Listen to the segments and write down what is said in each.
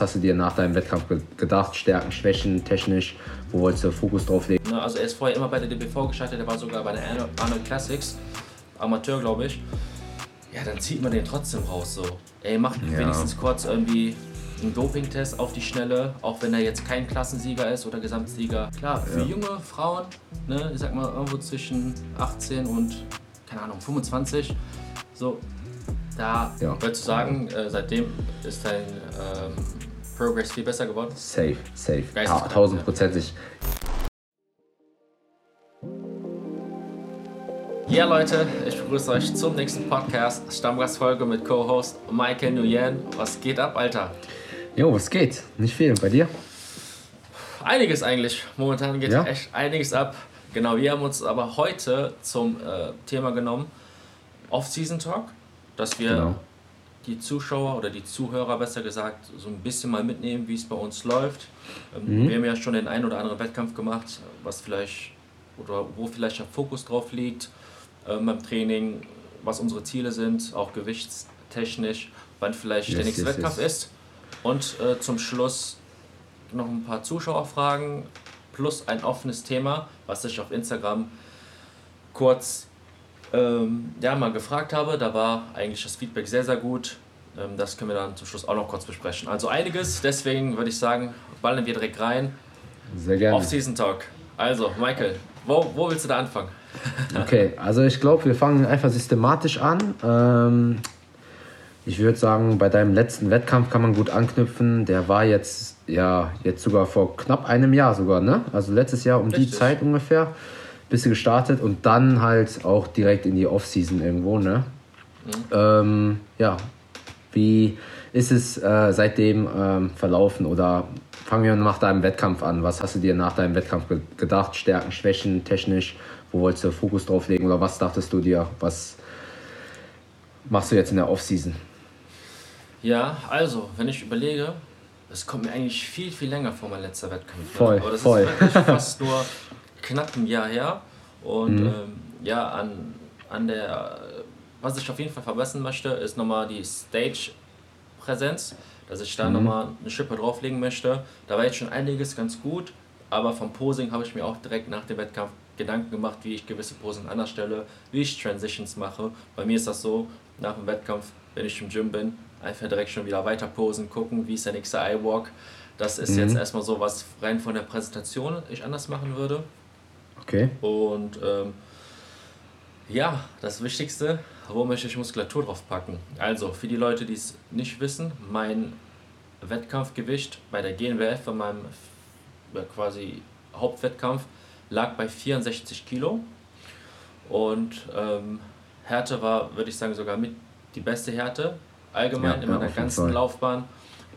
was hast du dir nach deinem Wettkampf ge gedacht? Stärken, Schwächen, technisch? Wo wolltest du Fokus drauf legen? Also er ist vorher immer bei der DBV gestartet, er war sogar bei der Arnold Classics, Amateur glaube ich. Ja, dann zieht man den trotzdem raus so. Ey, macht Ja. wenigstens kurz irgendwie einen Dopingtest auf die Schnelle, auch wenn er jetzt kein Klassensieger ist oder Gesamtsieger. Klar, für Ja. junge Frauen, ne, ich sag mal irgendwo zwischen 18 und, keine Ahnung, 25, so, da Ja. würdest du sagen, äh, seitdem ist dein ähm, Progress viel besser geworden? Safe, safe. Ta Geisteskrank, tausendprozentig. Ja Leute, ich begrüße euch zum nächsten Podcast, Stammgastfolge mit Co-Host Michael Nguyen. Was geht ab, Alter? Jo, was geht? Nicht viel. Bei dir? Einiges eigentlich. Momentan geht Ja? echt einiges ab. Genau, wir haben uns aber heute zum äh, Thema genommen, Off-Season Talk, dass wir Genau. Die Zuschauer oder die Zuhörer besser gesagt so ein bisschen mal mitnehmen, wie es bei uns läuft. Ähm, Wir haben ja schon den einen oder anderen Wettkampf gemacht, was vielleicht oder wo vielleicht der Fokus drauf liegt ähm, beim Training, was unsere Ziele sind, auch gewichtstechnisch, wann vielleicht der Yes, nächste yes, Wettkampf yes. ist. Und äh, zum Schluss noch ein paar Zuschauerfragen plus ein offenes Thema, was ich auf Instagram kurz ähm, ja, mal gefragt habe. Da war eigentlich das Feedback sehr, sehr gut. Ähm, das können wir dann zum Schluss auch noch kurz besprechen. Also einiges, deswegen würde ich sagen, ballen wir direkt rein. Sehr gerne. Off-Season Talk. Also, Michael, wo, wo willst du da anfangen? Okay, also ich glaube, wir fangen einfach systematisch an. Ähm, ich würde sagen, bei deinem letzten Wettkampf kann man gut anknüpfen. Der war jetzt, ja, jetzt sogar vor knapp einem Jahr sogar, ne? Also letztes Jahr um die Richtig. Zeit ungefähr bist du gestartet und dann halt auch direkt in die Off-Season irgendwo, ne? Ähm, ja, wie ist es äh, seitdem ähm, verlaufen oder fangen wir nach deinem Wettkampf an? Was hast du dir nach deinem Wettkampf ge gedacht? Stärken, Schwächen, technisch? Wo wolltest du Fokus drauf legen oder was dachtest du dir? Was machst du jetzt in der Off-Season? Ja, also, wenn ich überlege, es kommt mir eigentlich viel, viel länger vor mein letzter Wettkampf. ne? Voll, Aber das voll. ist wirklich fast nur knapp ein Jahr her. Und Mhm. ähm, ja, an, an der, was ich auf jeden Fall verbessern möchte, ist nochmal die Stage-Präsenz, dass ich da Mhm. nochmal eine Schippe drauflegen möchte. Da war jetzt schon einiges ganz gut, aber vom Posing habe ich mir auch direkt nach dem Wettkampf Gedanken gemacht, wie ich gewisse Posen anders stelle, wie ich Transitions mache. Bei mir ist das so, nach dem Wettkampf, wenn ich im Gym bin, einfach direkt schon wieder weiter posen, gucken, wie ist der nächste Eye-Walk. Das ist Mhm. jetzt erstmal so, was rein von der Präsentation ich anders machen würde. Okay. Und ähm, ja, das Wichtigste, wo möchte ich Muskulatur drauf packen? Also, für die Leute, die es nicht wissen, mein Wettkampfgewicht bei der GNWF, bei meinem ja, quasi Hauptwettkampf, lag bei 64 Kilo. Und ähm, Härte war, würde ich sagen, sogar mit die beste Härte allgemein Ja, in meiner ganzen Fall. Laufbahn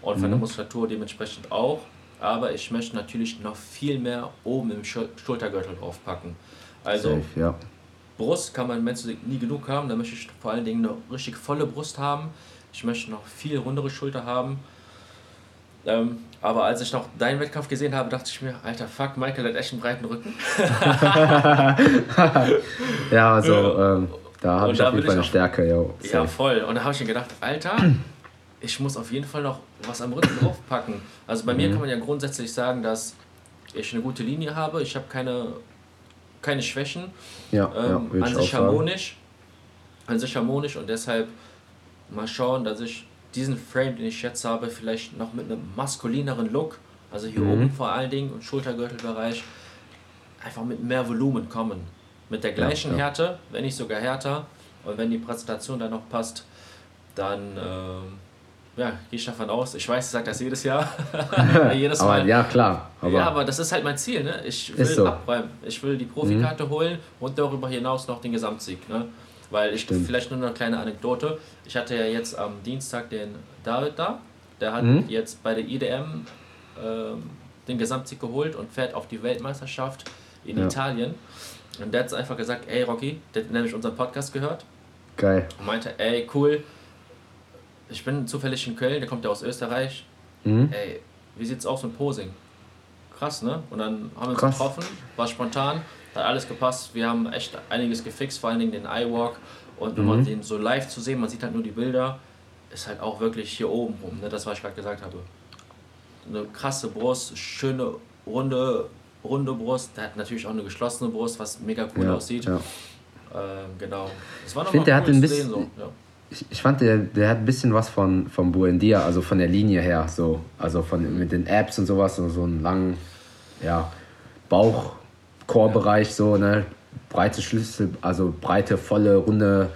und von der Mhm. Muskulatur dementsprechend auch. Aber ich möchte natürlich noch viel mehr oben im Schul Schultergürtel draufpacken. Also Safe, ja. Brust kann man Mensch nie genug haben. Da möchte ich vor allen Dingen eine richtig volle Brust haben. Ich möchte noch viel rundere Schulter haben. Ähm, aber als ich noch deinen Wettkampf gesehen habe, dachte ich mir, alter Fuck, Michael hat echt einen breiten Rücken. Ja, also ähm, da habe ich auf jeden Fall eine Stärke, yo. Ja, voll. Und da habe ich mir gedacht, Alter, ich muss auf jeden Fall noch was am Rücken draufpacken. Also bei mir Mhm. kann man ja grundsätzlich sagen, dass ich eine gute Linie habe. Ich habe keine, keine Schwächen. Ja, ja, ähm, würde an sich sagen. harmonisch. An sich harmonisch und deshalb mal schauen, dass ich diesen Frame, den ich jetzt habe, vielleicht noch mit einem maskulineren Look, also hier Mhm. oben vor allen Dingen und Schultergürtelbereich, einfach mit mehr Volumen kommen. Mit der gleichen ja. Härte, wenn nicht sogar härter. Und wenn die Präsentation dann noch passt, dann ähm, ja, gehe ich davon aus. Ich weiß, ich sage das jedes Jahr. jedes Aber Mal. ja, klar. Aber ja, aber das ist halt mein Ziel. Ne? Ich will so. Mhm. abräumen. Ich will die Profikarte holen und darüber hinaus noch den Gesamtsieg. Ne? Weil ich Stimmt. vielleicht nur eine kleine Anekdote. Ich hatte ja jetzt am Dienstag den David da. Der hat Mhm. jetzt bei der IDM ähm, den Gesamtsieg geholt und fährt auf die Weltmeisterschaft in Ja. Italien. Und der hat einfach gesagt, ey Rocky, der hat nämlich unseren Podcast gehört geil. und meinte, ey cool, ich bin zufällig in Köln, der kommt ja aus Österreich. Mhm. Ey, wie sieht's aus mit Posing? Krass, ne? Und dann haben wir uns Krass. getroffen, war spontan, hat alles gepasst. Wir haben echt einiges gefixt, vor allen Dingen den Eye-Walk. Und wenn man Mhm. den so live zu sehen, man sieht halt nur die Bilder, ist halt auch wirklich hier oben rum, ne? Das, was ich gerade gesagt habe. eine krasse Brust, schöne runde, runde Brust. Der hat natürlich auch eine geschlossene Brust, was mega cool Ja, aussieht. ja. Ähm, genau. Das war Ich finde, der hat cool ein zu bisschen. sehen, so. ja. Ich, ich fand, der, der hat ein bisschen was von, von Buendia, also von der Linie her, so. Also von, mit den Apps und sowas, so, so einen langen, ja, Bauch-Core-Bereich, so, ne? Breite Schlüssel, also breite, volle, runde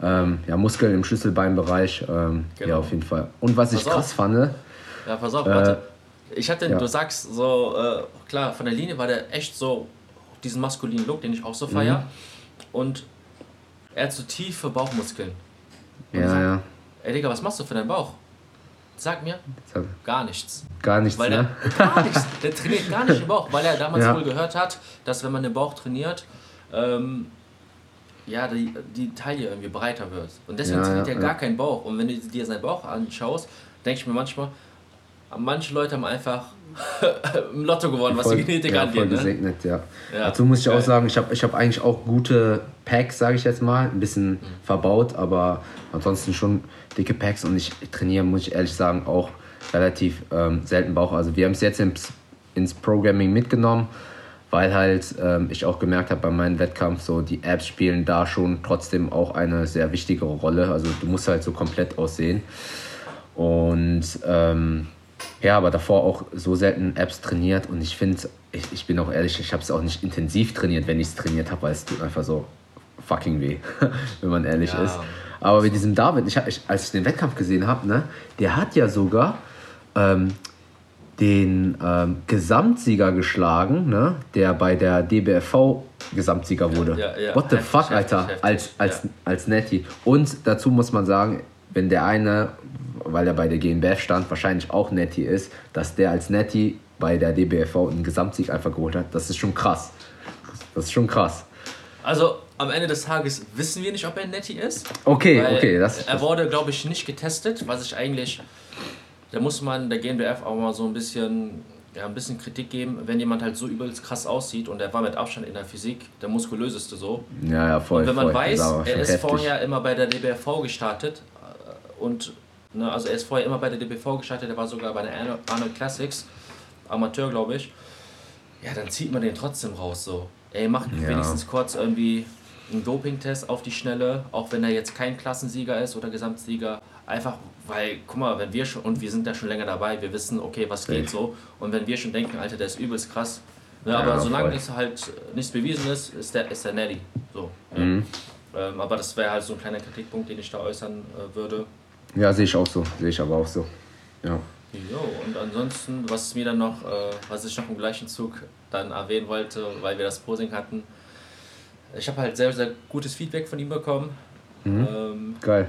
ähm, ja, Muskeln im Schlüsselbeinbereich. Ähm, Genau. Ja, auf jeden Fall. Und was ich Pass auf. krass fand, Ja, pass auf, Äh, warte. Ich hatte, ja. du sagst so, äh, klar, von der Linie war der echt so diesen maskulinen Look, den ich auch so Mhm. feier. Und er hat so tiefe Bauchmuskeln. Und ja, sag, ja, Ey Digga, was machst du für deinen Bauch? Sag mir, gar nichts. gar nichts, Weil ne? der, gar nichts, der trainiert gar nicht den Bauch, weil er damals Ja. wohl gehört hat, dass wenn man den Bauch trainiert, ähm, ja, die, die Taille irgendwie breiter wird. Und deswegen Ja, trainiert er ja. gar keinen Bauch. Und wenn du dir seinen Bauch anschaust, denke ich mir manchmal, manche Leute haben einfach im Lotto gewonnen, was die Genetik ja, angeht. voll Ne? gesegnet, ja. Ja, Dazu muss ich auch sagen, ich habe ich hab eigentlich auch gute Packs, sage ich jetzt mal. Ein bisschen Mhm. verbaut, aber ansonsten schon dicke Packs und ich trainiere, muss ich ehrlich sagen, auch relativ ähm, selten Bauch. Also wir haben es jetzt ins, ins Programming mitgenommen, weil halt ähm, ich auch gemerkt habe bei meinem Wettkampf, so die Apps spielen da schon trotzdem auch eine sehr wichtige Rolle. Also du musst halt so komplett aussehen. Und ähm, ja, aber davor auch so selten Apps trainiert und ich finde, ich, ich bin auch ehrlich, ich habe es auch nicht intensiv trainiert, wenn ich es trainiert habe, weil es tut einfach so fucking weh, wenn man ehrlich Ja. ist. Aber mit diesem David, ich, ich, als ich den Wettkampf gesehen habe, ne, der hat ja sogar ähm, den ähm, Gesamtsieger geschlagen, ne, der bei der DBFV Gesamtsieger wurde. ja, ja. What the Heftig, fuck, heftig, Alter, heftig, als, als, als Netty. Und dazu muss man sagen, wenn der eine, weil er bei der GmbF stand, wahrscheinlich auch Netty ist, dass der als Netty bei der DBFV einen Gesamtsieg einfach geholt hat, das ist schon krass. Das ist schon krass. Also am Ende des Tages wissen wir nicht, ob er ein Netty ist. Okay, okay, das, er wurde, glaube ich, nicht getestet, was ich eigentlich. Da muss man der GNBF auch mal so ein bisschen, ja, ein bisschen Kritik geben, wenn jemand halt so übelst krass aussieht und er war mit Abstand in der Physik der muskulöseste so. ja, ja, voll. Und wenn man voll. weiß, er ist heftig. vorher immer bei der DBFV gestartet und ne, also er ist vorher immer bei der DBV gestartet, er war sogar bei der Arno- Arnold Classics, Amateur glaube ich. Ja, dann zieht man den trotzdem raus so. Ey, macht Ja. wenigstens kurz irgendwie einen Dopingtest auf die Schnelle, auch wenn er jetzt kein Klassensieger ist oder Gesamtsieger. Einfach, weil, guck mal, wenn wir schon, und wir sind da schon länger dabei, wir wissen, okay, was geht so. Und wenn wir schon denken, Alter, der ist übelst krass. Ne, Ja, aber solange es halt nichts bewiesen ist, ist der, ist der Nelly. So, ne? Mhm. ähm, aber das wäre halt so ein kleiner Kritikpunkt, den ich da äußern äh, würde. Ja, sehe ich auch so. Sehe ich aber auch so. Ja. Jo, und ansonsten, was mir dann noch, äh, was ich noch im gleichen Zug dann erwähnen wollte, weil wir das Posing hatten, ich habe halt sehr, sehr gutes Feedback von ihm bekommen ähm, Geil.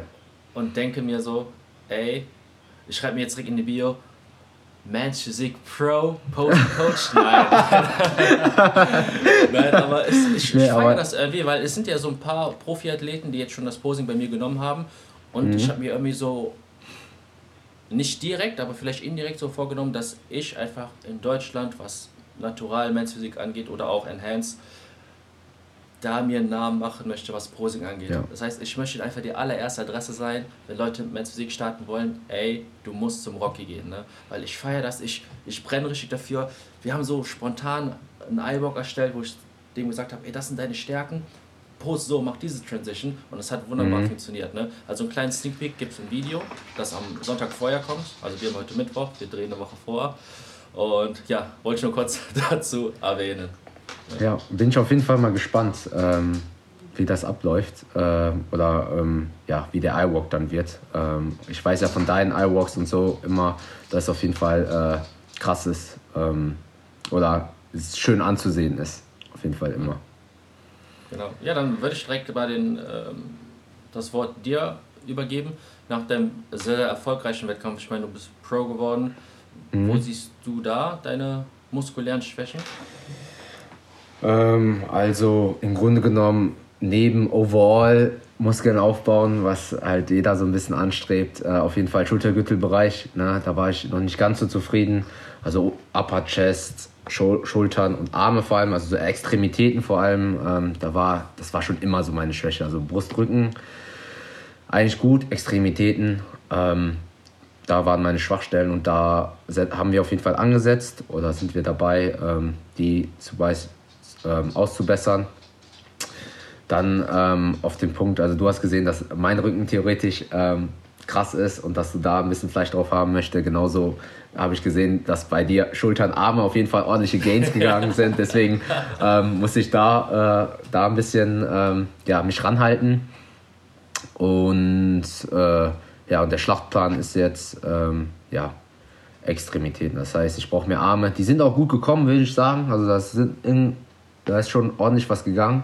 und denke mir so, ey, ich schreibe mir jetzt direkt in die Bio, Men's Physik Pro, Posing Coach, nein. nein, aber es, ich, ich Nee, feiere das irgendwie, weil es sind ja so ein paar Profiathleten, die jetzt schon das Posing bei mir genommen haben und ich habe mir irgendwie so nicht direkt, aber vielleicht indirekt so vorgenommen, dass ich einfach in Deutschland, was Natural Men's Physik angeht oder auch Enhanced, da mir einen Namen machen möchte, was Posing angeht. Ja. Das heißt, ich möchte einfach die allererste Adresse sein, wenn Leute mit Men's Physik starten wollen, ey, du musst zum Rocky gehen, ne? Weil ich feiere das, ich, ich brenne richtig dafür. Wir haben so spontan einen iBook erstellt, wo ich dem gesagt habe, ey, das sind deine Stärken, post so, mach diese Transition und es hat wunderbar funktioniert. Ne? Also einen kleinen Sneak Peek gibt es im Video, das am Sonntag vorher kommt. Also wir haben heute Mittwoch, wir drehen eine Woche vor. Und ja, wollte ich nur kurz dazu erwähnen. Ja, bin ich auf jeden Fall mal gespannt, ähm, wie das abläuft ähm, oder ähm, ja, wie der iWalk dann wird. Ähm, ich weiß ja von deinen iWalks und so immer, dass es auf jeden Fall äh, krass ist ähm, oder schön anzusehen ist. Auf jeden Fall immer. Genau. Ja, dann würde ich direkt bei den, ähm, das Wort dir übergeben. Nach dem sehr, sehr erfolgreichen Wettkampf, ich meine, du bist Pro geworden. Wo siehst du da deine muskulären Schwächen? Ähm, also im Grunde genommen neben Overall Muskeln aufbauen, was halt jeder so ein bisschen anstrebt, äh, auf jeden Fall Schultergürtelbereich. Ne? Da war ich noch nicht ganz so zufrieden. Also Upper Chest, Schultern und Arme vor allem, also so Extremitäten vor allem. Ähm, da war, das war schon immer so meine Schwäche. Also Brustrücken eigentlich gut, Extremitäten. Ähm, da waren meine Schwachstellen und da haben wir auf jeden Fall angesetzt oder sind wir dabei, ähm, die zu ähm, auszubessern. Dann ähm, auf den Punkt, also du hast gesehen, dass mein Rücken theoretisch ähm, krass ist und dass du da ein bisschen Fleisch drauf haben möchtest. Genauso habe ich gesehen, dass bei dir Schultern, Arme auf jeden Fall ordentliche Gains gegangen sind. Deswegen ähm, muss ich da, äh, da ein bisschen ähm, ja, mich ranhalten. Und äh, ja, und der Schlachtplan ist jetzt ähm, ja, Extremitäten. Das heißt, ich brauche mehr Arme. Die sind auch gut gekommen, würde ich sagen. Also das sind in, da ist schon ordentlich was gegangen.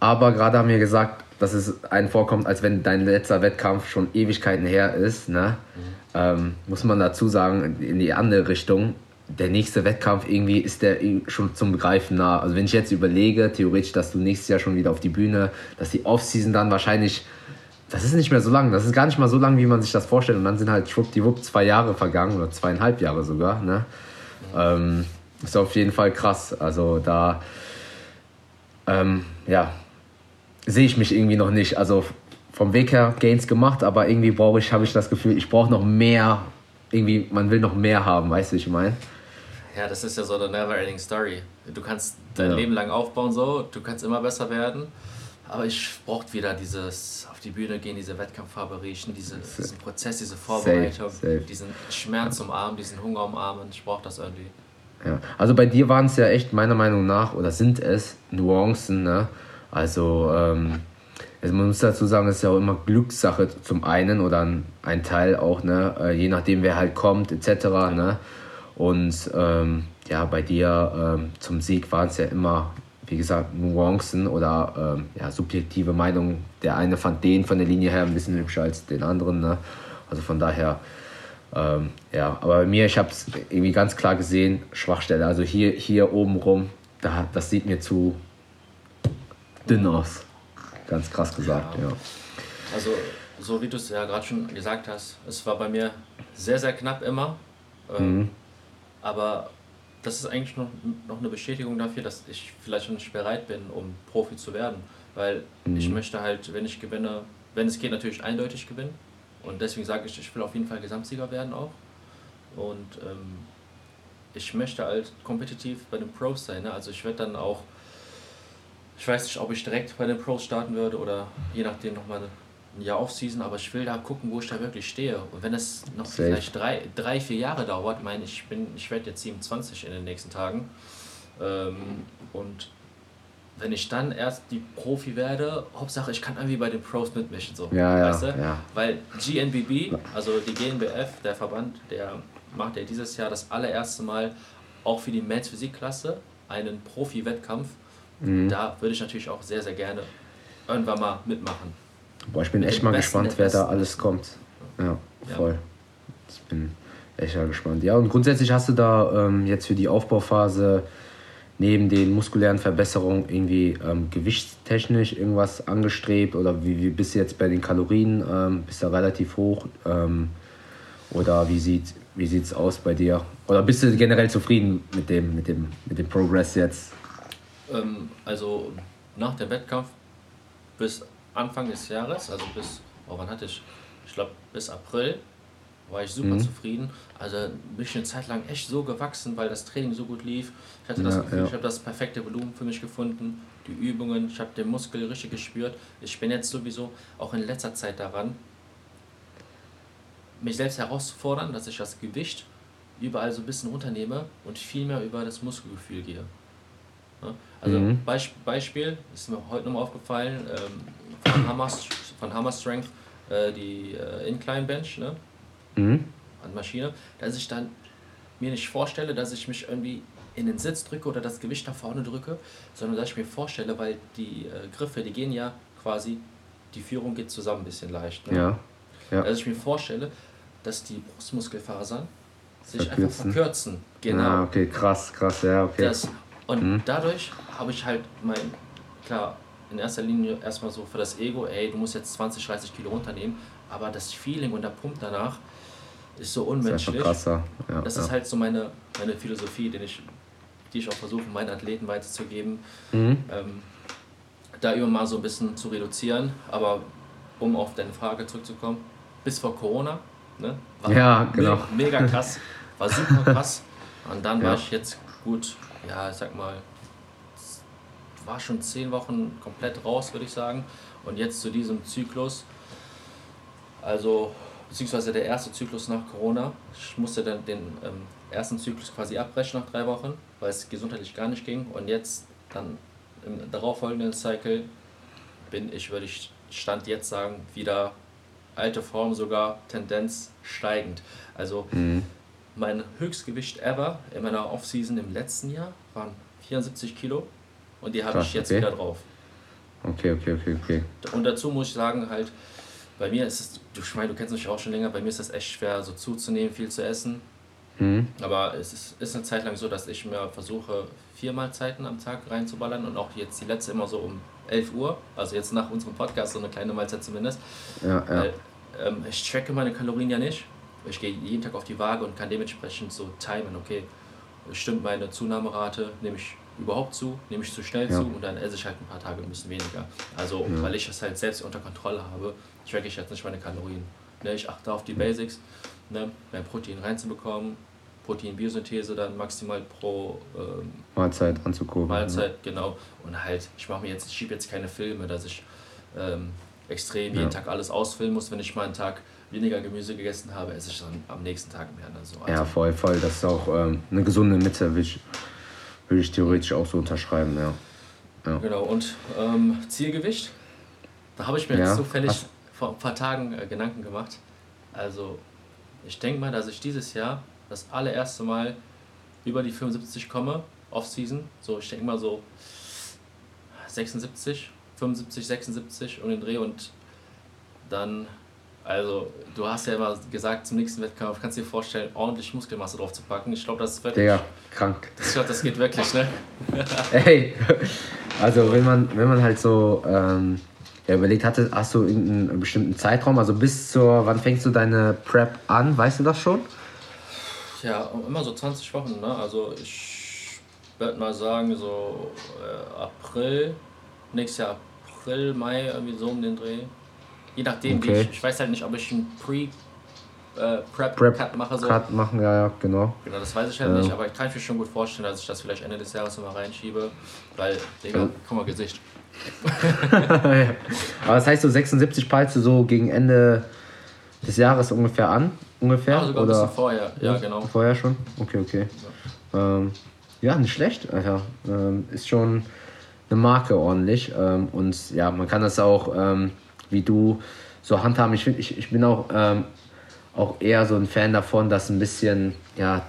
Aber gerade haben wir gesagt, dass es einen vorkommt, als wenn dein letzter Wettkampf schon Ewigkeiten her ist. Ne? Mhm. Ähm, muss man dazu sagen, in die andere Richtung, der nächste Wettkampf irgendwie ist der schon zum Begreifen nah. Also wenn ich jetzt überlege, theoretisch, dass du nächstes Jahr schon wieder auf die Bühne, dass die Offseason dann wahrscheinlich, das ist nicht mehr so lang, das ist gar nicht mal so lang, wie man sich das vorstellt. Und dann sind halt schwuppdiwupp zwei Jahre vergangen oder zweieinhalb Jahre sogar. Ne? Ähm, ist auf jeden Fall krass. Also da, ähm, ja, sehe ich mich irgendwie noch nicht. Also vom Weg her Gains gemacht, aber irgendwie brauche ich, habe ich das Gefühl, ich brauche noch mehr. Irgendwie, man will noch mehr haben, weißt du, ich meine? Ja, das ist ja so eine never-ending Story. Du kannst dein ja. Leben lang aufbauen, so, du kannst immer besser werden. Aber ich brauche wieder dieses auf die Bühne gehen, diese Wettkampffarbe riechen, diese, diesen Prozess, diese Vorbereitung, safe, safe. diesen Schmerz umarmen, diesen Hunger umarmen. Ich brauche das irgendwie. Ja, also bei dir waren es ja echt meiner Meinung nach, oder sind es Nuancen, ne? Also, ähm, man muss dazu sagen, es ist ja auch immer Glückssache zum einen oder ein, ein Teil auch, ne? Äh, je nachdem, wer halt kommt, etc. Ne? Und ähm, ja, bei dir ähm, zum Sieg waren es ja immer, wie gesagt, Nuancen oder ähm, ja, subjektive Meinungen. Der eine fand den von der Linie her ein bisschen hübscher als den anderen. Ne? Also von daher, ähm, ja, aber bei mir, ich habe es irgendwie ganz klar gesehen, Schwachstelle. Also hier, hier oben rum, da, das sieht mir zu, dünn aus. Ganz krass gesagt, ja. ja. Also, so wie du es ja gerade schon gesagt hast, es war bei mir sehr, sehr knapp immer. Ähm, mhm. Aber das ist eigentlich noch, noch eine Bestätigung dafür, dass ich vielleicht schon nicht bereit bin, um Profi zu werden. Weil mhm. ich möchte halt, wenn ich gewinne, wenn es geht, natürlich eindeutig gewinnen. Und deswegen sage ich, ich will auf jeden Fall Gesamtsieger werden auch. Und ähm, ich möchte halt kompetitiv bei den Pros sein. Ne? Also ich werde dann auch ich weiß nicht, ob ich direkt bei den Pros starten würde oder je nachdem nochmal ein Jahr Offseason, aber ich will da gucken, wo ich da wirklich stehe. Und wenn es noch Safe. vielleicht drei, drei, vier Jahre dauert, meine ich, bin, ich werde jetzt 27 in den nächsten Tagen. Ähm, und wenn ich dann erst die Profi werde, Hauptsache ich kann irgendwie bei den Pros mitmischen. So, ja, weißt ja, du? ja. Weil GNBB, also die GNBF, der Verband, der macht ja dieses Jahr das allererste Mal auch für die Men's Physikklasse einen Profi-Wettkampf Mhm. Da würde ich natürlich auch sehr, sehr gerne irgendwann mal mitmachen. Boah, ich bin Mit echt mal gespannt, wer da alles kommt. Ja, voll. Ja. Ich bin echt mal gespannt. Ja, und grundsätzlich hast du da ähm, jetzt für die Aufbauphase neben den muskulären Verbesserungen irgendwie ähm, gewichtstechnisch irgendwas angestrebt oder wie, wie bist du jetzt bei den Kalorien? Ähm, bist du relativ hoch? Ähm, oder wie sieht wie sieht's aus bei dir? Oder bist du generell zufrieden mit dem, mit dem, mit dem Progress jetzt? Ähm, also nach dem Wettkampf bis Anfang des Jahres, also bis, oh, wann hatte ich? Ich glaube bis April war ich super mhm. zufrieden. Also bin ich eine Zeit lang echt so gewachsen, weil das Training so gut lief. Ich hatte das Gefühl, ja. ich habe das perfekte Volumen für mich gefunden, die Übungen, ich habe den Muskel richtig gespürt. Ich bin jetzt sowieso auch in letzter Zeit daran, mich selbst herauszufordern, dass ich das Gewicht überall so ein bisschen runternehme und viel mehr über das Muskelgefühl gehe. Also mhm. Beisp Beispiel, ist mir heute nochmal aufgefallen, ähm, von, Hammer, von Hammer Strength, äh, die äh, Incline Bench, ne? Mhm. An Maschine, dass ich dann mir nicht vorstelle, dass ich mich irgendwie in den Sitz drücke oder das Gewicht nach vorne drücke, sondern dass ich mir vorstelle, weil die äh, Griffe, die gehen ja quasi, die Führung geht zusammen ein bisschen leicht. Ne? Ja. ja. Dass ich mir vorstelle, dass die Brustmuskelfasern sich verkürzen. einfach verkürzen. Genau. Ah, okay, krass, krass, ja, okay. Das, und mhm. dadurch habe ich halt mein, klar, in erster Linie erstmal so für das Ego, ey, du musst jetzt 20, 30 Kilo runternehmen, aber das Feeling und der Pump danach ist so unmenschlich. Das ist. Ja, das ja. ist halt so meine, meine Philosophie, den ich, die ich auch versuche, meinen Athleten weiterzugeben. Mhm. Ähm, da immer mal so ein bisschen zu reduzieren, aber um auf deine Frage zurückzukommen, bis vor Corona Ne? War ja, genau. Me mega krass. War super krass. Und dann ja. war ich jetzt gut, ja, ich sag mal, war schon zehn Wochen komplett raus, würde ich sagen. Und jetzt zu diesem Zyklus, also beziehungsweise der erste Zyklus nach Corona. Ich musste dann den ähm, ersten Zyklus quasi abbrechen nach drei Wochen, weil es gesundheitlich gar nicht ging. Und jetzt dann im darauffolgenden Cycle bin ich, würde ich Stand jetzt sagen, wieder alte Form, sogar Tendenz steigend. Also mhm. Mein Höchstgewicht ever in meiner Offseason im letzten Jahr waren 74 Kilo und die habe ich jetzt okay. wieder drauf. Okay, okay, okay, okay. Und dazu muss ich sagen, halt, bei mir ist es, du, ich meine, du kennst mich auch schon länger, bei mir ist es echt schwer, so zuzunehmen, viel zu essen. Mhm. Aber es ist, ist eine Zeit lang so, dass ich mir versuche, vier Mahlzeiten am Tag reinzuballern und auch jetzt die letzte immer so um 11 Uhr, also jetzt nach unserem Podcast so eine kleine Mahlzeit zumindest. Ja, ja. Weil, ähm, ich tracke meine Kalorien ja nicht. Ich gehe jeden Tag auf die Waage und kann dementsprechend so timen, okay, stimmt meine Zunahmerate, nehme ich überhaupt zu, nehme ich zu schnell ja. zu und dann esse ich halt ein paar Tage ein bisschen weniger. Also, ja. weil ich es halt selbst unter Kontrolle habe, tracke ich jetzt nicht meine Kalorien. Ne, ich achte auf die Basics, ne, mein Protein reinzubekommen, Proteinbiosynthese dann maximal pro ähm, Mahlzeit anzukurbeln. Mahlzeit, ja. genau. Und halt, ich mache mir jetzt, ich schiebe jetzt keine Filme, dass ich ähm, extrem jeden Tag alles ausfüllen muss, wenn ich mal einen Tag weniger Gemüse gegessen habe, esse ich dann am nächsten Tag mehr. Ne? So, also ja, voll, voll. Das ist auch ähm, eine gesunde Mitte, würde ich, würde ich theoretisch auch so unterschreiben, ja. ja. Genau, und ähm, Zielgewicht? Da habe ich mir ja. zufällig Hast vor ein paar Tagen äh, Gedanken gemacht. Also, ich denke mal, dass ich dieses Jahr das allererste Mal über die 75 komme, Off-Season. So, ich denke mal so 76, 75, 76 um den Dreh und dann, also du hast ja immer gesagt zum nächsten Wettkampf, kannst du dir vorstellen, ordentlich Muskelmasse drauf zu packen. Ich glaube, das ist wirklich. Digga, krank. Ich glaube, das geht wirklich, ne? Ey, also wenn man, wenn man halt so ähm, ja, überlegt hatte, hast du irgendeinen bestimmten Zeitraum, also bis zur, wann fängst du deine Prep an, weißt du das schon? Ja, immer so 20 Wochen, ne? Also ich würde mal sagen, so äh, April, nächstes Jahr April, Mai, irgendwie so um den Dreh. Je nachdem, okay. wie ich, ich weiß halt nicht, ob ich ein Pre- äh, Prep, Prep Cut mache. So. Cut machen, ja, ja, genau. Genau, das weiß ich halt ähm. nicht, aber ich kann mir schon gut vorstellen, dass ich das vielleicht Ende des Jahres nochmal reinschiebe, weil, Digga, ja. guck mal, Gesicht. ja. Aber das heißt, so 76 peilst du so gegen Ende des Jahres ungefähr an? Ungefähr? Ja, sogar Oder? ein bisschen vorher, ja, genau. Vorher schon? Okay, okay. Ja, ähm, ja nicht schlecht, Alter. Ähm, ist schon eine Marke ordentlich. Ähm, und ja, man kann das auch, ähm, wie du, so handhaben. Ich, find, ich, ich bin auch, ähm, auch eher so ein Fan davon, dass ein bisschen, ja,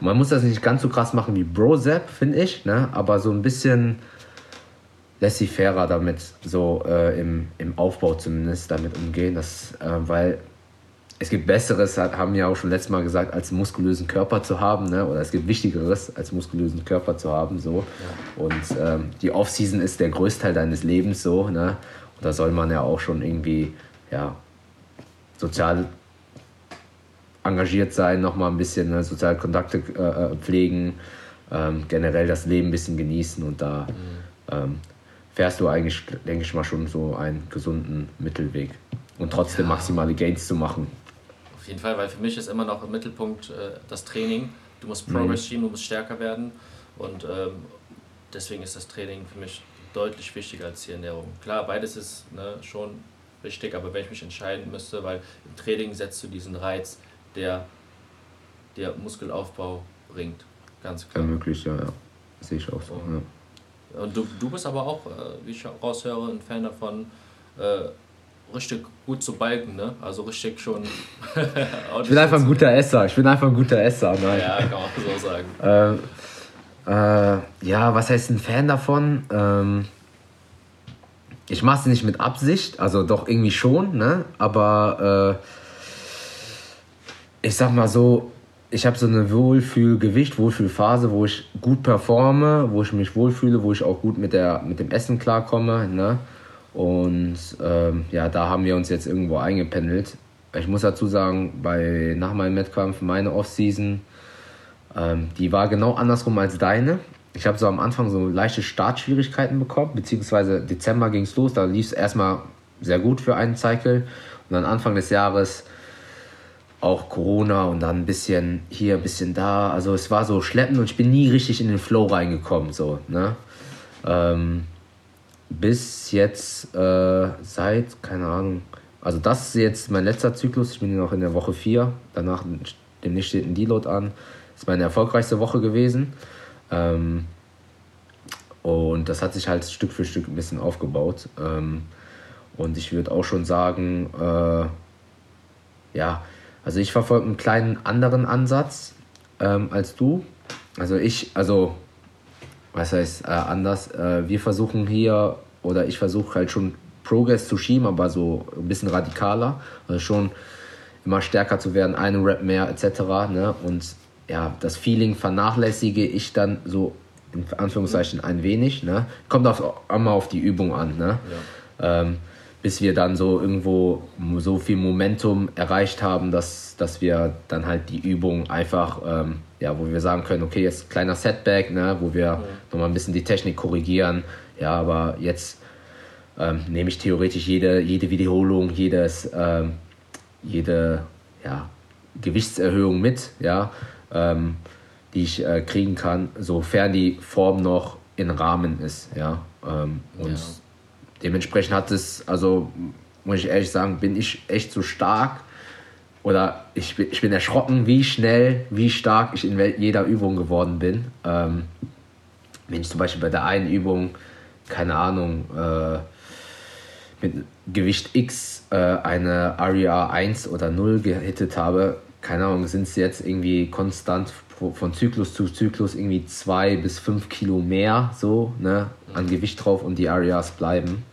man muss das nicht ganz so krass machen wie Brozap, finde ich, ne? aber so ein bisschen laissez-fairer damit, so äh, im, im Aufbau zumindest damit umgehen, das, äh, weil es gibt Besseres, haben wir auch schon letztes Mal gesagt, als einen muskulösen Körper zu haben, ne? oder es gibt Wichtigeres, als muskulösen Körper zu haben. So. Ja. Und ähm, die Offseason ist der Größteil deines Lebens so. Ne? Da soll man ja auch schon irgendwie ja, sozial engagiert sein, nochmal ein bisschen ne, soziale Kontakte äh, äh, pflegen, ähm, generell das Leben ein bisschen genießen und da mhm. ähm, fährst du eigentlich, denke ich mal, schon so einen gesunden Mittelweg und trotzdem ja. maximale Gains zu machen jeden Fall, weil für mich ist immer noch im Mittelpunkt äh, das Training. Du musst Progress schieben, du musst stärker werden und ähm, deswegen ist das Training für mich deutlich wichtiger als die Ernährung. Klar, beides ist ne, schon wichtig, aber wenn ich mich entscheiden müsste, weil im Training setzt du diesen Reiz, der der Muskelaufbau bringt. Ganz klar. Ermöglicht, ja, ja. Sehe ich auch so. Und, ja. und du, du bist aber auch, äh, wie ich raushöre, ein Fan davon, äh, richtig gut zu balken, ne? Also richtig schon. ich bin einfach ein guter Esser. Ich bin einfach ein guter Esser. Nein. Ja, kann man so sagen. Ähm, äh, ja, was heißt ein Fan davon? Ähm, ich mache es nicht mit Absicht, also doch irgendwie schon, ne? Aber äh, ich sag mal so, ich habe so eine Wohlfühlgewicht, Wohlfühlphase, wo ich gut performe, wo ich mich wohlfühle, wo ich auch gut mit, der, mit dem Essen klarkomme, ne? Und ähm, ja, da haben wir uns jetzt irgendwo eingependelt. Ich muss dazu sagen, bei, nach meinem Wettkampf, meine Offseason, ähm, die war genau andersrum als deine. Ich habe so am Anfang so leichte Startschwierigkeiten bekommen, beziehungsweise Dezember ging es los, da lief es erstmal sehr gut für einen Cycle. Und dann Anfang des Jahres auch Corona und dann ein bisschen hier, ein bisschen da. Also es war so schleppend und ich bin nie richtig in den Flow reingekommen. So, ne? Ähm, bis jetzt äh, seit, keine Ahnung, also das ist jetzt mein letzter Zyklus. Ich bin noch in der Woche 4. Danach demnächst steht ein Deload an. Ist meine erfolgreichste Woche gewesen. Ähm, und das hat sich halt Stück für Stück ein bisschen aufgebaut. Ähm, und ich würde auch schon sagen, äh, ja, also ich verfolge einen kleinen anderen Ansatz ähm, als du. Also ich, also was heißt äh, anders? Äh, wir versuchen hier, oder ich versuche halt schon Progress zu schieben, aber so ein bisschen radikaler. Also schon immer stärker zu werden, einen Rap mehr etc. Ne? Und ja, das Feeling vernachlässige ich dann so in Anführungszeichen ein wenig. Ne? Kommt auch immer auf die Übung an. Ne? Ja. Ähm, bis wir dann so irgendwo so viel Momentum erreicht haben, dass, dass wir dann halt die Übung einfach, ähm, ja, wo wir sagen können, okay, jetzt kleiner Setback, ne, wo wir ja. nochmal ein bisschen die Technik korrigieren. Ja, aber jetzt ähm, nehme ich theoretisch jede, jede Wiederholung, jedes, ähm, jede ja, Gewichtserhöhung mit, ja, ähm, die ich äh, kriegen kann, sofern die Form noch in Rahmen ist. Ja, ähm, und ja dementsprechend hat es, also muss ich ehrlich sagen, bin ich echt so stark oder ich bin, ich bin erschrocken, wie schnell, wie stark ich in jeder Übung geworden bin. Ähm, wenn ich zum Beispiel bei der einen Übung, keine Ahnung, äh, mit Gewicht X äh, eine Aria 1 oder 0 gehittet habe, keine Ahnung, sind es jetzt irgendwie konstant von Zyklus zu Zyklus irgendwie zwei bis fünf Kilo mehr so ne, an Gewicht drauf und die Arias bleiben.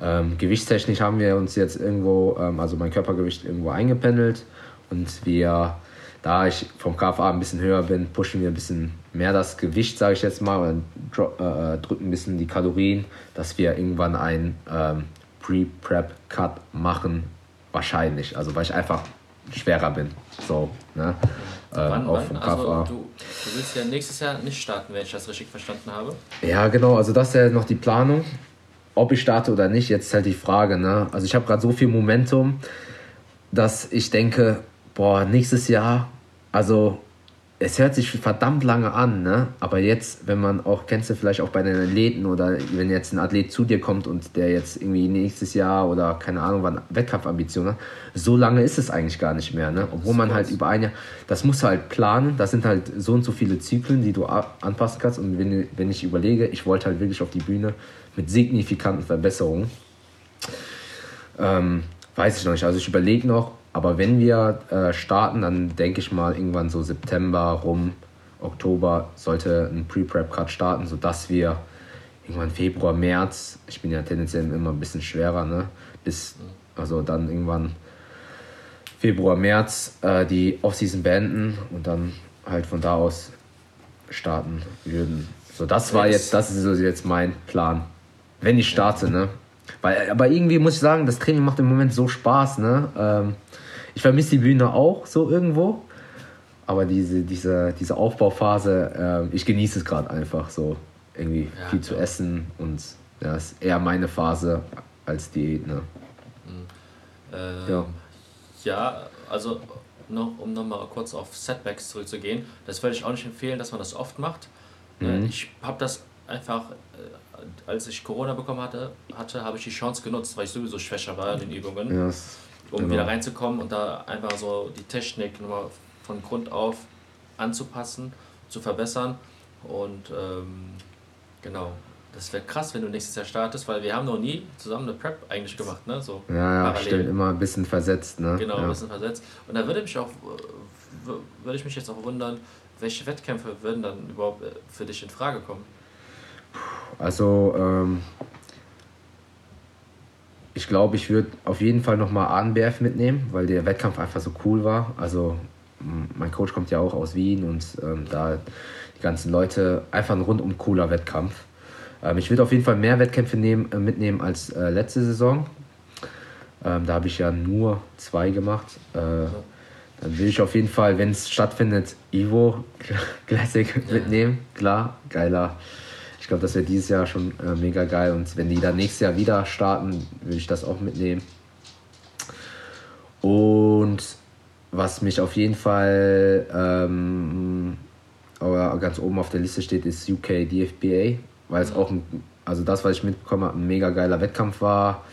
Ähm, gewichtstechnisch haben wir uns jetzt irgendwo, ähm, also mein Körpergewicht irgendwo eingependelt und wir, da ich vom KFA ein bisschen höher bin, pushen wir ein bisschen mehr das Gewicht, sage ich jetzt mal, und äh, drücken ein bisschen die Kalorien, dass wir irgendwann einen ähm, Pre-Prep-Cut machen, wahrscheinlich. Also weil ich einfach schwerer bin. So, ne? Ähm, wann, vom KFA. Also, du, du willst ja nächstes Jahr nicht starten, wenn ich das richtig verstanden habe. Ja, genau, also das ist ja noch die Planung ob ich starte oder nicht, jetzt ist halt die Frage. Ne? Also ich habe gerade so viel Momentum, dass ich denke, boah, nächstes Jahr, also es hört sich verdammt lange an, ne? Aber jetzt, wenn man auch, kennst du vielleicht auch bei den Athleten oder wenn jetzt ein Athlet zu dir kommt und der jetzt irgendwie nächstes Jahr oder keine Ahnung wann Wettkampfambitionen hat, so lange ist es eigentlich gar nicht mehr, ne? Obwohl man halt über ein Jahr, das musst du halt planen, das sind halt so und so viele Zyklen, die du anpassen kannst und wenn, wenn ich überlege, ich wollte halt wirklich auf die Bühne mit signifikanten Verbesserungen, ähm, weiß ich noch nicht, also ich überlege noch, aber wenn wir äh, starten, dann denke ich mal irgendwann so September rum, Oktober sollte ein Pre-Prep-Cut starten, sodass wir irgendwann Februar, März, ich bin ja tendenziell immer ein bisschen schwerer, ne? bis also dann irgendwann Februar, März äh, die Offseason beenden und dann halt von da aus starten würden. So, das war jetzt, das ist jetzt mein Plan. Wenn ich starte, ne? Weil, aber irgendwie muss ich sagen, das Training macht im Moment so Spaß, ne? Ähm, ich vermisse die Bühne auch so irgendwo. Aber diese, diese, diese Aufbauphase, äh, ich genieße es gerade einfach so. Irgendwie ja, viel zu essen und ja, ist eher meine Phase als Diät. Ne? Mhm. Ähm, ja. ja, also noch, um nochmal kurz auf Setbacks zurückzugehen, das würde ich auch nicht empfehlen, dass man das oft macht. Ne, mhm. Ich habe das einfach, äh, als ich Corona bekommen hatte, hatte habe ich die Chance genutzt, weil ich sowieso schwächer war in den Übungen. Ja, um genau. wieder reinzukommen und da einfach so die Technik nochmal von Grund auf anzupassen, zu verbessern. Und ähm, genau, das wäre krass, wenn du nächstes Jahr startest, weil wir haben noch nie zusammen eine Prep eigentlich gemacht, ne? So ja, ja, stimmt, immer ein bisschen versetzt, ne? Genau, ja. ein bisschen versetzt. Und da würde mich auch, würde ich mich jetzt auch wundern, welche Wettkämpfe würden dann überhaupt äh, für dich in Frage kommen? Also, ähm, ich glaube, ich würde auf jeden Fall nochmal ANBF mitnehmen, weil der Wettkampf einfach so cool war. Also mein Coach kommt ja auch aus Wien und ähm, da die ganzen Leute, einfach ein rundum cooler Wettkampf. Ähm, ich würde auf jeden Fall mehr Wettkämpfe nehmen, äh, mitnehmen als äh, letzte Saison. Ähm, da habe ich ja nur zwei gemacht. Äh, dann will ich auf jeden Fall, wenn es stattfindet, Ivo Classic mitnehmen. Klar, geiler ich glaube, das wäre dieses Jahr schon äh, mega geil. Und wenn die dann nächstes Jahr wieder starten, würde ich das auch mitnehmen. Und was mich auf jeden Fall ähm, ganz oben auf der Liste steht, ist UK DFBA, weil es auch, ein, also das, was ich mitbekommen habe, ein mega geiler Wettkampf war.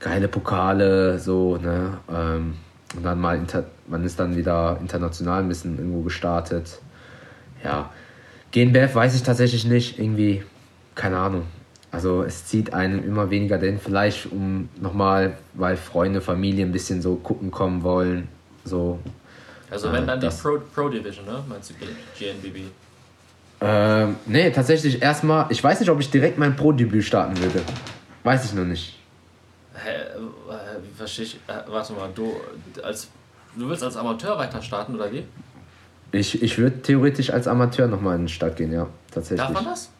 Geile Pokale, so, ne? Ähm, und dann mal, inter, man ist dann wieder international ein bisschen irgendwo gestartet. Ja, GNBF weiß ich tatsächlich nicht, irgendwie, keine Ahnung. Also es zieht einen immer weniger denn vielleicht um nochmal, weil Freunde, Familie ein bisschen so gucken kommen wollen. So. Also wenn äh, dann die Pro, Pro Division, ne? Meinst du GNBB? Ähm, nee, tatsächlich erstmal, ich weiß nicht, ob ich direkt mein Pro-Debüt starten würde. Weiß ich noch nicht. Hä, äh, wie verstehe ich? Äh, warte mal, du, als, du willst als Amateur weiter starten oder wie? Ich, ich würde theoretisch als Amateur nochmal in den Start gehen, ja, tatsächlich. Darf man das?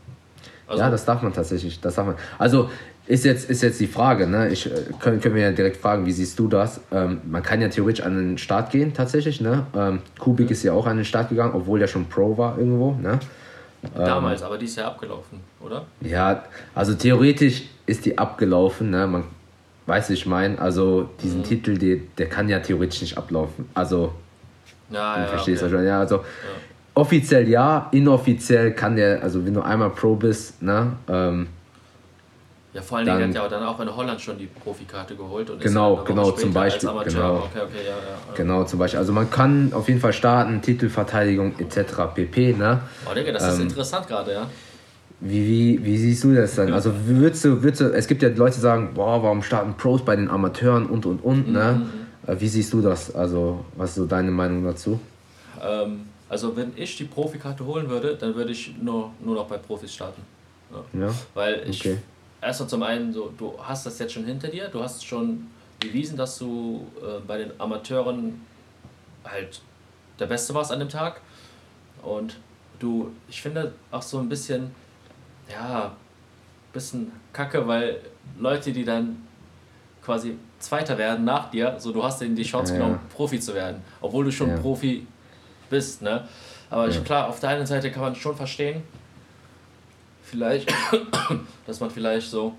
Also ja, das darf man tatsächlich. Das darf man. Also ist jetzt, ist jetzt die Frage, ne? Ich, äh, können, können wir ja direkt fragen, wie siehst du das? Ähm, man kann ja theoretisch an den Start gehen, tatsächlich, ne? Ähm, Kubik ist ja auch an den Start gegangen, obwohl der schon Pro war irgendwo, ne? Damals, ähm, aber die ist ja abgelaufen, oder? Ja, also theoretisch ist die abgelaufen, ne? Man weiß, ich meine, also diesen mhm. Titel, die, der kann ja theoretisch nicht ablaufen. Also, ja, ja, verstehst okay. schon? Ja, also ja. offiziell ja, inoffiziell kann der, also wenn du einmal Pro bist, ne? Ähm, ja, vor allen Dingen hat ja auch dann auch in Holland schon die Profikarte geholt und genau, genau zum Beispiel, genau, okay, okay, ja, ja, genau zum Beispiel. Also man kann auf jeden Fall starten, Titelverteidigung etc. pp. Ne? Oh, Digga, das ähm, ist interessant gerade, ja. Wie, wie, wie siehst du das dann? Also würdest du, würdest du, es gibt ja Leute, die sagen, boah, warum starten Pros bei den Amateuren und und und, ne? Mhm. Äh, wie siehst du das? Also, was ist so deine Meinung dazu? Ähm, also wenn ich die Profikarte holen würde, dann würde ich nur, nur noch bei Profis starten. Ja. ja? Weil ich okay erstmal zum einen, so, du hast das jetzt schon hinter dir, du hast schon bewiesen, dass du äh, bei den Amateuren halt der Beste warst an dem Tag. Und du, ich finde auch so ein bisschen, ja, bisschen kacke, weil Leute, die dann quasi Zweiter werden nach dir, so du hast denen die Chance ja, genommen, Profi zu werden, obwohl du schon ja. Profi bist, ne? Aber ja. klar, auf der einen Seite kann man schon verstehen, vielleicht, dass man vielleicht so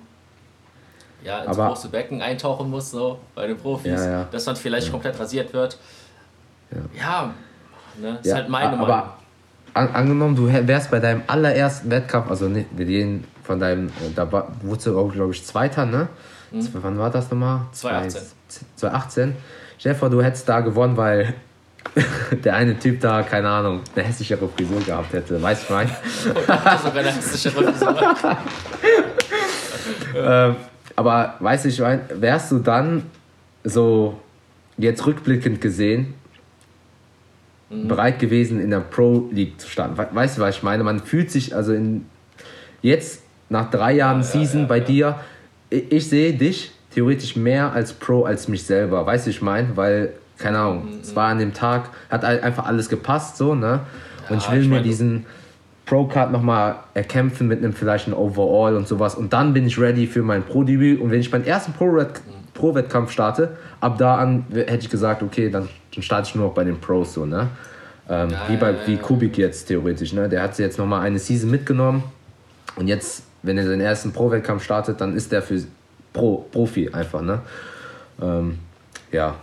ja, ins aber, große Becken eintauchen muss, so bei den Profis, ja, ja. dass man vielleicht komplett rasiert wird. Ja, ne, ist halt meine Meinung. Aber an, angenommen, du wärst bei deinem allerersten Wettkampf, also ne, wir gehen von deinem, äh, da war, wurdest du auch, glaube ich, Zweiter, ne? Mhm. Wann war das nochmal? 2018. 2018. Stell dir vor, du hättest da gewonnen, weil der eine Typ da, keine Ahnung, eine hässlichere Frisur gehabt hätte. Weißt du, mein? sogar eine hässlichere Frisur. ähm, aber weißt du, ich mein, wärst du dann so jetzt rückblickend gesehen mhm. bereit gewesen, in der Pro League zu starten? Weißt du, was ich meine? Man fühlt sich also in jetzt nach drei Jahren ja, Season ja, ja, bei dir, ich, sehe dich theoretisch mehr als Pro als mich selber. Weißt du, ich meine? Weil keine Ahnung, mhm. es war an dem Tag, hat einfach alles gepasst, so, ne? Und ja, ich will ich mir diesen Pro-Card nochmal erkämpfen mit einem vielleicht einem Overall und sowas. Und dann bin ich ready für mein Pro-Debüt. Und wenn ich meinen ersten Pro-Wettkampf starte, ab da an hätte ich gesagt, okay, dann, dann starte ich nur noch bei den Pros, so, ne? Ähm, ja, wie bei ja, wie Kubik jetzt theoretisch, ne? Der hat jetzt nochmal eine Season mitgenommen. Und jetzt, wenn er seinen ersten Pro-Wettkampf startet, dann ist der für Pro, Profi einfach, ne? Ähm, ja,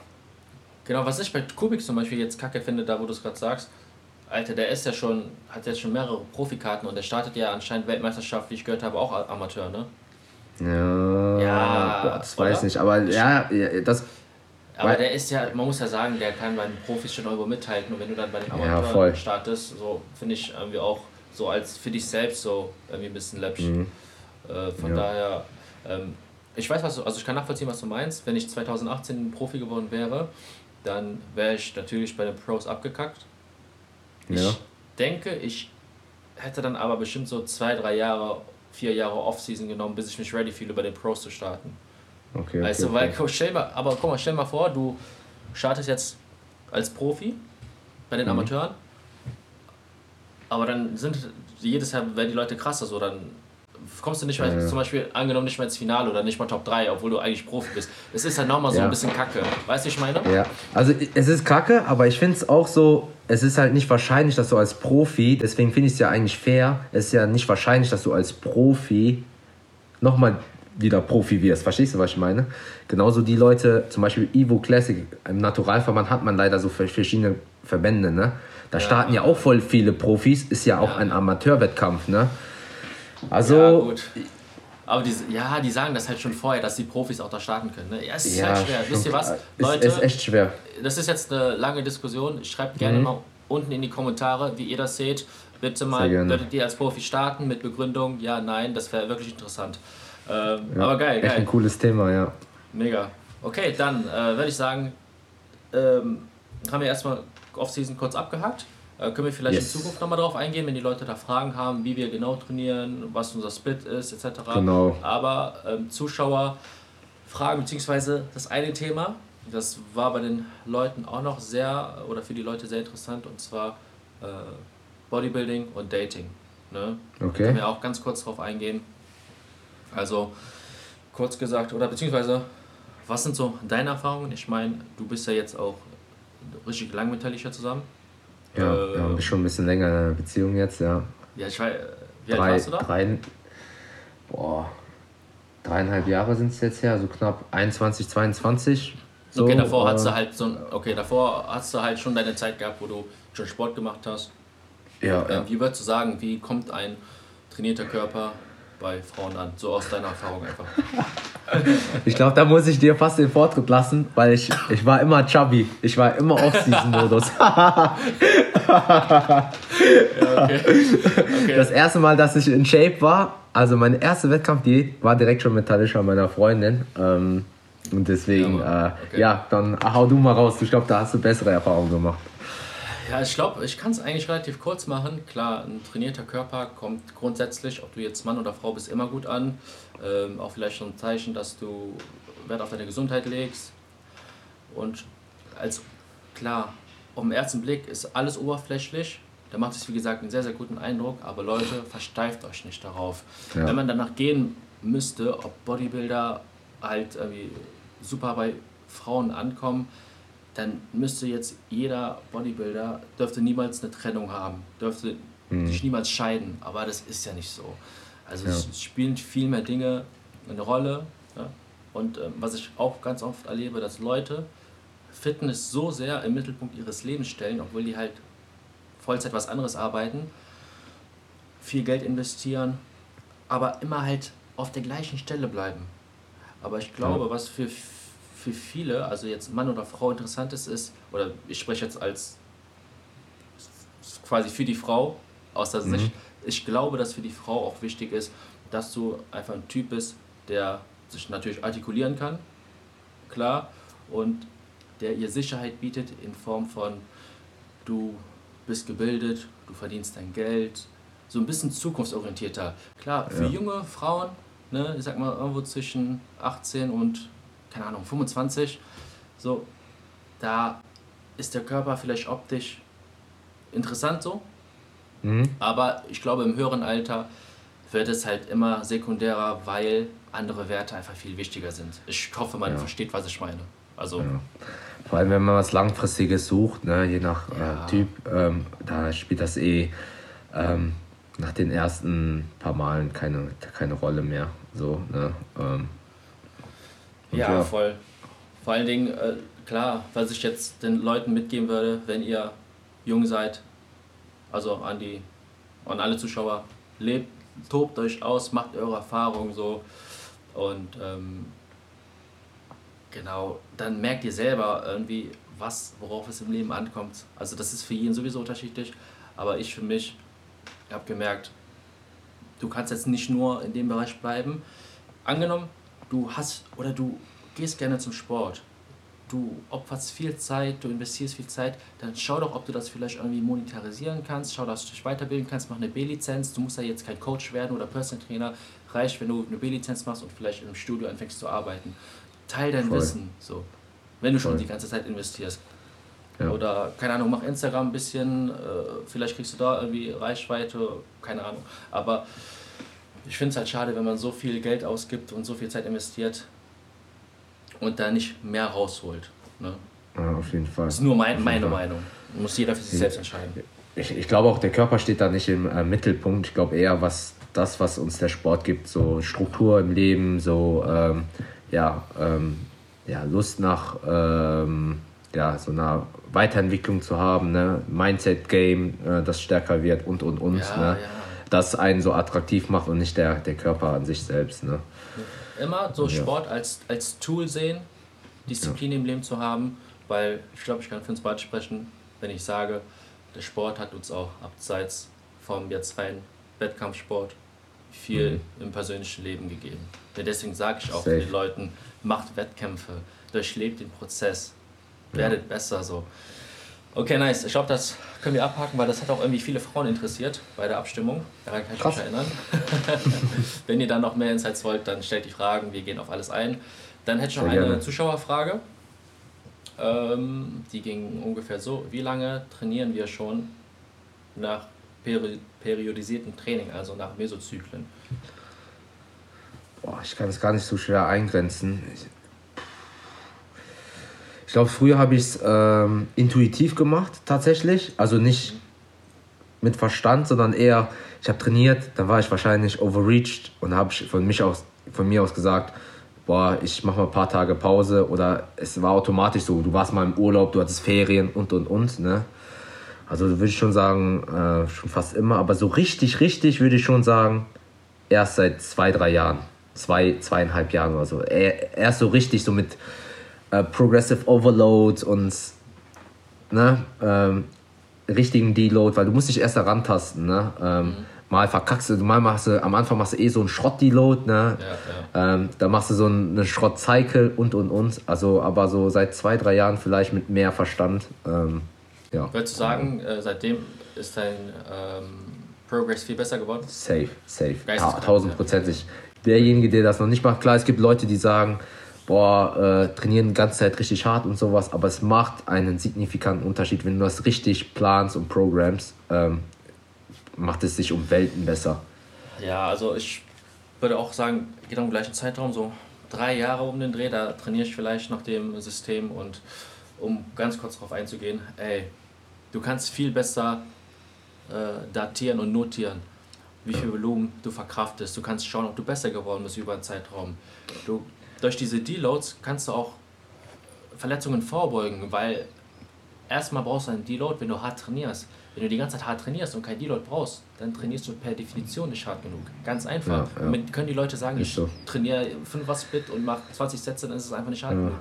Genau, was ich bei Kubik zum Beispiel jetzt kacke finde, da wo du es gerade sagst, Alter, der ist ja schon, hat jetzt schon mehrere Profikarten und der startet ja anscheinend Weltmeisterschaft, wie ich gehört habe, auch Amateur, ne? Ja, ja boah, das oder? weiß nicht, aber ja, ja das. Aber der ist ja, man muss ja sagen, der kann bei den Profis schon irgendwo mithalten und wenn du dann bei den Amateuren ja, startest, so finde ich irgendwie auch so als für dich selbst so irgendwie ein bisschen läppsch. Mhm. Äh, von ja. daher, ähm, ich weiß was du, also ich kann nachvollziehen, was du meinst. Wenn ich 2018 Profi geworden wäre, dann wäre ich natürlich bei den Pros abgekackt. Ja. Ich denke, ich hätte dann aber bestimmt so zwei, drei Jahre, vier Jahre Offseason genommen, bis ich mich ready fühle, bei den Pros zu starten. Okay. Weißt okay, du, weil, stell mal, aber guck mal, stell mal vor, du startest jetzt als Profi bei den mhm. Amateuren, aber dann sind jedes Jahr werden die Leute krasser, so dann kommst du nicht mehr, ja. zum Beispiel angenommen nicht mehr ins Finale oder nicht mal Top 3, obwohl du eigentlich Profi bist. Es ist halt nochmal so ja. ein bisschen kacke. Weißt du, ich meine? Ja, also es ist kacke, aber ich finde es auch so, es ist halt nicht wahrscheinlich, dass du als Profi, deswegen finde ich es ja eigentlich fair, es ist ja nicht wahrscheinlich, dass du als Profi nochmal wieder Profi wirst. Verstehst du, was ich meine? Genauso die Leute, zum Beispiel Evo Classic, im Naturalverband hat man leider so verschiedene Verbände, ne? Da ja. starten ja auch voll viele Profis, ist ja auch ja. ein Amateurwettkampf, ne? Also. Ja, gut. Aber die, ja, die sagen das halt schon vorher, dass die Profis auch da starten können. Ne? Ja, es ist ja, halt schwer. Wisst ihr was? Leute, ist, ist echt schwer. Das ist jetzt eine lange Diskussion. Schreibt gerne mhm. mal unten in die Kommentare, wie ihr das seht. Bitte mal, würdet ihr als Profi starten mit Begründung? Ja, nein, das wäre wirklich interessant. Ähm, ja, aber geil, geil. Echt ein cooles Thema, ja. Mega. Okay, dann äh, würde ich sagen, ähm, haben wir erstmal Off-Season kurz abgehakt. Äh, können wir vielleicht yes. in Zukunft nochmal darauf eingehen, wenn die Leute da Fragen haben, wie wir genau trainieren, was unser Split ist, etc. Genau. Aber ähm, Zuschauer fragen, beziehungsweise das eine Thema, das war bei den Leuten auch noch sehr, oder für die Leute sehr interessant, und zwar äh, Bodybuilding und Dating. Ne? Okay. Können wir auch ganz kurz darauf eingehen. Also, kurz gesagt, oder beziehungsweise, was sind so deine Erfahrungen? Ich meine, du bist ja jetzt auch richtig lang mit Talisha zusammen. Ja, äh, ja, bist schon ein bisschen länger in einer Beziehung jetzt, ja. Ja, ich weiß, wie alt warst du da? Drei, boah, dreieinhalb Jahre sind es jetzt her, so knapp 21, 22. So, okay, davor äh, hast du halt so, okay, davor hast du halt schon deine Zeit gehabt, wo du schon Sport gemacht hast. Ja, äh, ja. Wie würdest du sagen, wie kommt ein trainierter Körper bei Frauen an? So aus deiner Erfahrung einfach. ich glaube, da muss ich dir fast den Vortritt lassen, weil ich, ich war immer chubby. Ich war immer Off-Season-Modus. ja, okay. Okay. Das erste Mal, dass ich in Shape war, also meine erste Wettkampfdiät, war direkt schon mit Talisha, meiner Freundin. Ähm, und deswegen, ja, äh, okay. ja, dann hau du mal raus. Ich glaube, da hast du bessere Erfahrungen gemacht. Ja, ich glaube, ich kann es eigentlich relativ kurz machen. Klar, ein trainierter Körper kommt grundsätzlich, ob du jetzt Mann oder Frau bist, immer gut an. Ähm, auch vielleicht schon ein Zeichen, dass du Wert auf deine Gesundheit legst. Und als klar, auf den ersten Blick ist alles oberflächlich. Da macht es, wie gesagt, einen sehr, sehr guten Eindruck. Aber Leute, versteift euch nicht darauf. Ja. Wenn man danach gehen müsste, ob Bodybuilder halt irgendwie super bei Frauen ankommen, dann müsste jetzt jeder Bodybuilder, dürfte niemals eine Trennung haben, dürfte mhm. sich niemals scheiden, aber das ist ja nicht so. Also ja. es spielen viel mehr Dinge eine Rolle. Ja? Und ähm, was ich auch ganz oft erlebe, dass Leute Fitness so sehr im Mittelpunkt ihres Lebens stellen, obwohl die halt Vollzeit was anderes arbeiten, viel Geld investieren, aber immer halt auf der gleichen Stelle bleiben. Aber ich glaube, ja. was für für viele, also jetzt Mann oder Frau interessant ist, ist, oder ich spreche jetzt als quasi für die Frau aus der mhm. Ich glaube, dass für die Frau auch wichtig ist, dass du einfach ein Typ bist, der sich natürlich artikulieren kann, klar, und der ihr Sicherheit bietet in Form von, du bist gebildet, du verdienst dein Geld, so ein bisschen zukunftsorientierter. Klar, für ja. junge Frauen, ne, ich sag mal irgendwo zwischen 18 und keine Ahnung, 25, so, da ist der Körper vielleicht optisch interessant so. Mhm. Aber ich glaube, im höheren Alter wird es halt immer sekundärer, weil andere Werte einfach viel wichtiger sind. Ich hoffe, man ja. versteht, was ich meine. Also, ja. Vor allem, wenn man was Langfristiges sucht, ne, je nach äh, ja. äh, Typ, ähm, da spielt das eh ähm, nach den ersten paar Malen keine, keine Rolle mehr. So, ne, ähm, ja, ja, voll. Vor allen Dingen, äh, klar, was ich jetzt den Leuten mitgeben würde, wenn ihr jung seid, also an die an alle Zuschauer, lebt, tobt euch aus, macht eure Erfahrungen so und ähm, genau, dann merkt ihr selber irgendwie, was, worauf es im Leben ankommt. Also das ist für jeden sowieso unterschiedlich, aber ich für mich habe gemerkt, du kannst jetzt nicht nur in dem Bereich bleiben. Angenommen, du hast oder du gehst gerne zum Sport, du opferst viel Zeit, du investierst viel Zeit, dann schau doch, ob du das vielleicht irgendwie monetarisieren kannst, schau, dass du dich weiterbilden kannst, mach eine B-Lizenz, du musst ja jetzt kein Coach werden oder Personal Trainer, reicht, wenn du eine B-Lizenz machst und vielleicht im Studio anfängst zu arbeiten. Teil dein Voll. Wissen, so, wenn du schon Voll. die ganze Zeit investierst. Ja. Oder, keine Ahnung, mach Instagram ein bisschen, äh, vielleicht kriegst du da irgendwie Reichweite, keine Ahnung. Aber ich finde es halt schade, wenn man so viel Geld ausgibt und so viel Zeit investiert und da nicht mehr rausholt. Ne? Ja, auf jeden Fall. Das ist nur mein, meine Meinung. Muss jeder für sich selbst entscheiden. Ich, ich glaube auch, der Körper steht da nicht im äh, Mittelpunkt. Ich glaube eher, was das, was uns der Sport gibt, so Struktur im Leben, so ähm, ja, ähm, ja, Lust nach ähm, ja, so einer Weiterentwicklung zu haben, ne? Mindset-Game, äh, das stärker wird und und und. Ja, ne? ja. Das einen so attraktiv macht und nicht der, der Körper an sich selbst. Ne? Immer so Sport als, als Tool sehen, Disziplin im Leben zu haben, weil ich glaube, ich kann für uns beide sprechen, wenn ich sage, der Sport hat uns auch abseits vom jetzt rein Wettkampfsport viel mhm. im persönlichen Leben gegeben. Und deswegen sage ich auch Safe. den Leuten, macht Wettkämpfe, durchlebt den Prozess, werdet ja. besser so. Okay, nice. Ich glaube, das können wir abhaken, weil das hat auch irgendwie viele Frauen interessiert bei der Abstimmung. Daran kann ich Krass. mich erinnern. Wenn ihr dann noch mehr Insights wollt, dann stellt die Fragen. Wir gehen auf alles ein. Dann hätte ich noch Sehr eine gerne. Zuschauerfrage. Ähm, die ging ungefähr so. Wie lange trainieren wir schon nach peri periodisiertem Training, also nach Mesozyklen? Boah, ich kann es gar nicht so schwer eingrenzen. Ich glaube, früher habe ich es ähm, intuitiv gemacht, tatsächlich. Also nicht mit Verstand, sondern eher, ich habe trainiert, dann war ich wahrscheinlich overreached und habe von, von mir aus gesagt, boah, ich mache mal ein paar Tage Pause oder es war automatisch so, du warst mal im Urlaub, du hattest Ferien und und und, ne? Also würde ich schon sagen, äh, schon fast immer, aber so richtig, richtig würde ich schon sagen, erst seit zwei, drei Jahren, zwei, zweieinhalb Jahren oder so. Erst so richtig so mit äh, Progressive Overload und ne, ähm, richtigen Deload, weil du musst dich erst herantasten, ne? Ähm, mhm mal verkackst du, mal machst du, am Anfang machst du eh so einen Schrott-Deload, ne? Ja, ja. Ähm, dann machst du so einen, Schrott-Cycle und und und. Also, aber so seit zwei, drei Jahren vielleicht mit mehr Verstand. Ähm, ja. Würdest du sagen, äh, seitdem ist dein ähm, Progress viel besser geworden? Safe, safe. Tausendprozentig. Derjenige, der das noch nicht macht, klar, es gibt Leute, die sagen, boah, äh, trainieren die ganze Zeit richtig hart und sowas, aber es macht einen signifikanten Unterschied, wenn du das richtig planst und programmst. Ähm, macht es sich um Welten besser. Ja, also ich würde auch sagen, geht am gleichen Zeitraum, so drei Jahre um den Dreh, da trainiere ich vielleicht nach dem System und um ganz kurz darauf einzugehen, ey, du kannst viel besser äh, datieren und notieren, wie viel Volumen du verkraftest. Du kannst schauen, ob du besser geworden bist über einen Zeitraum. Du, durch diese Deloads kannst du auch Verletzungen vorbeugen, weil erstmal brauchst du einen Deload, wenn du hart trainierst. Wenn du die ganze Zeit hart trainierst und kein Deload brauchst, dann trainierst du per Definition nicht hart genug. Ganz einfach. Ja, ja. Damit können die Leute sagen, ich so. trainiere 5 Watt Split und mache 20 Sätze, dann ist es einfach nicht hart ja. genug.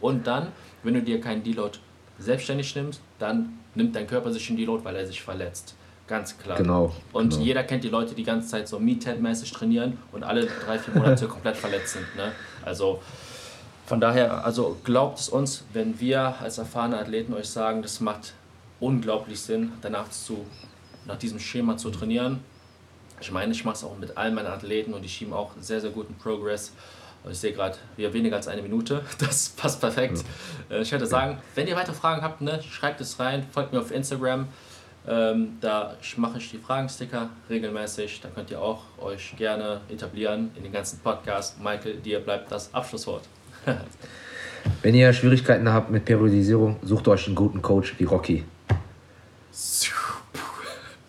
Und dann, wenn du dir keinen Deload selbstständig nimmst, dann nimmt dein Körper sich einen Deload, weil er sich verletzt. Ganz klar. Genau. Und genau. jeder kennt die Leute, die die ganze Zeit so Meathead-mäßig trainieren und alle drei, vier Monate komplett verletzt sind. Ne? Also von daher, also glaubt es uns, wenn wir als erfahrene Athleten euch sagen, das macht unglaublich Sinn, danach zu, nach diesem Schema zu trainieren. Ich meine, ich mache es auch mit all meinen Athleten und die schieben auch sehr, sehr guten Progress. Ich sehe gerade, wir haben weniger als eine Minute. Das passt perfekt. Ja. Äh, ich würde sagen, wenn ihr weitere Fragen habt, ne, schreibt es rein, folgt mir auf Instagram. Ähm, da mache ich die Fragensticker regelmäßig. Da könnt ihr auch euch gerne etablieren in den ganzen Podcast. Michael, dir bleibt das Abschlusswort. wenn ihr Schwierigkeiten habt mit Periodisierung, sucht euch einen guten Coach wie Rocky.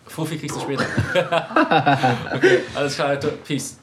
Fuffi kriegst du später. okay, alles klar, Peace.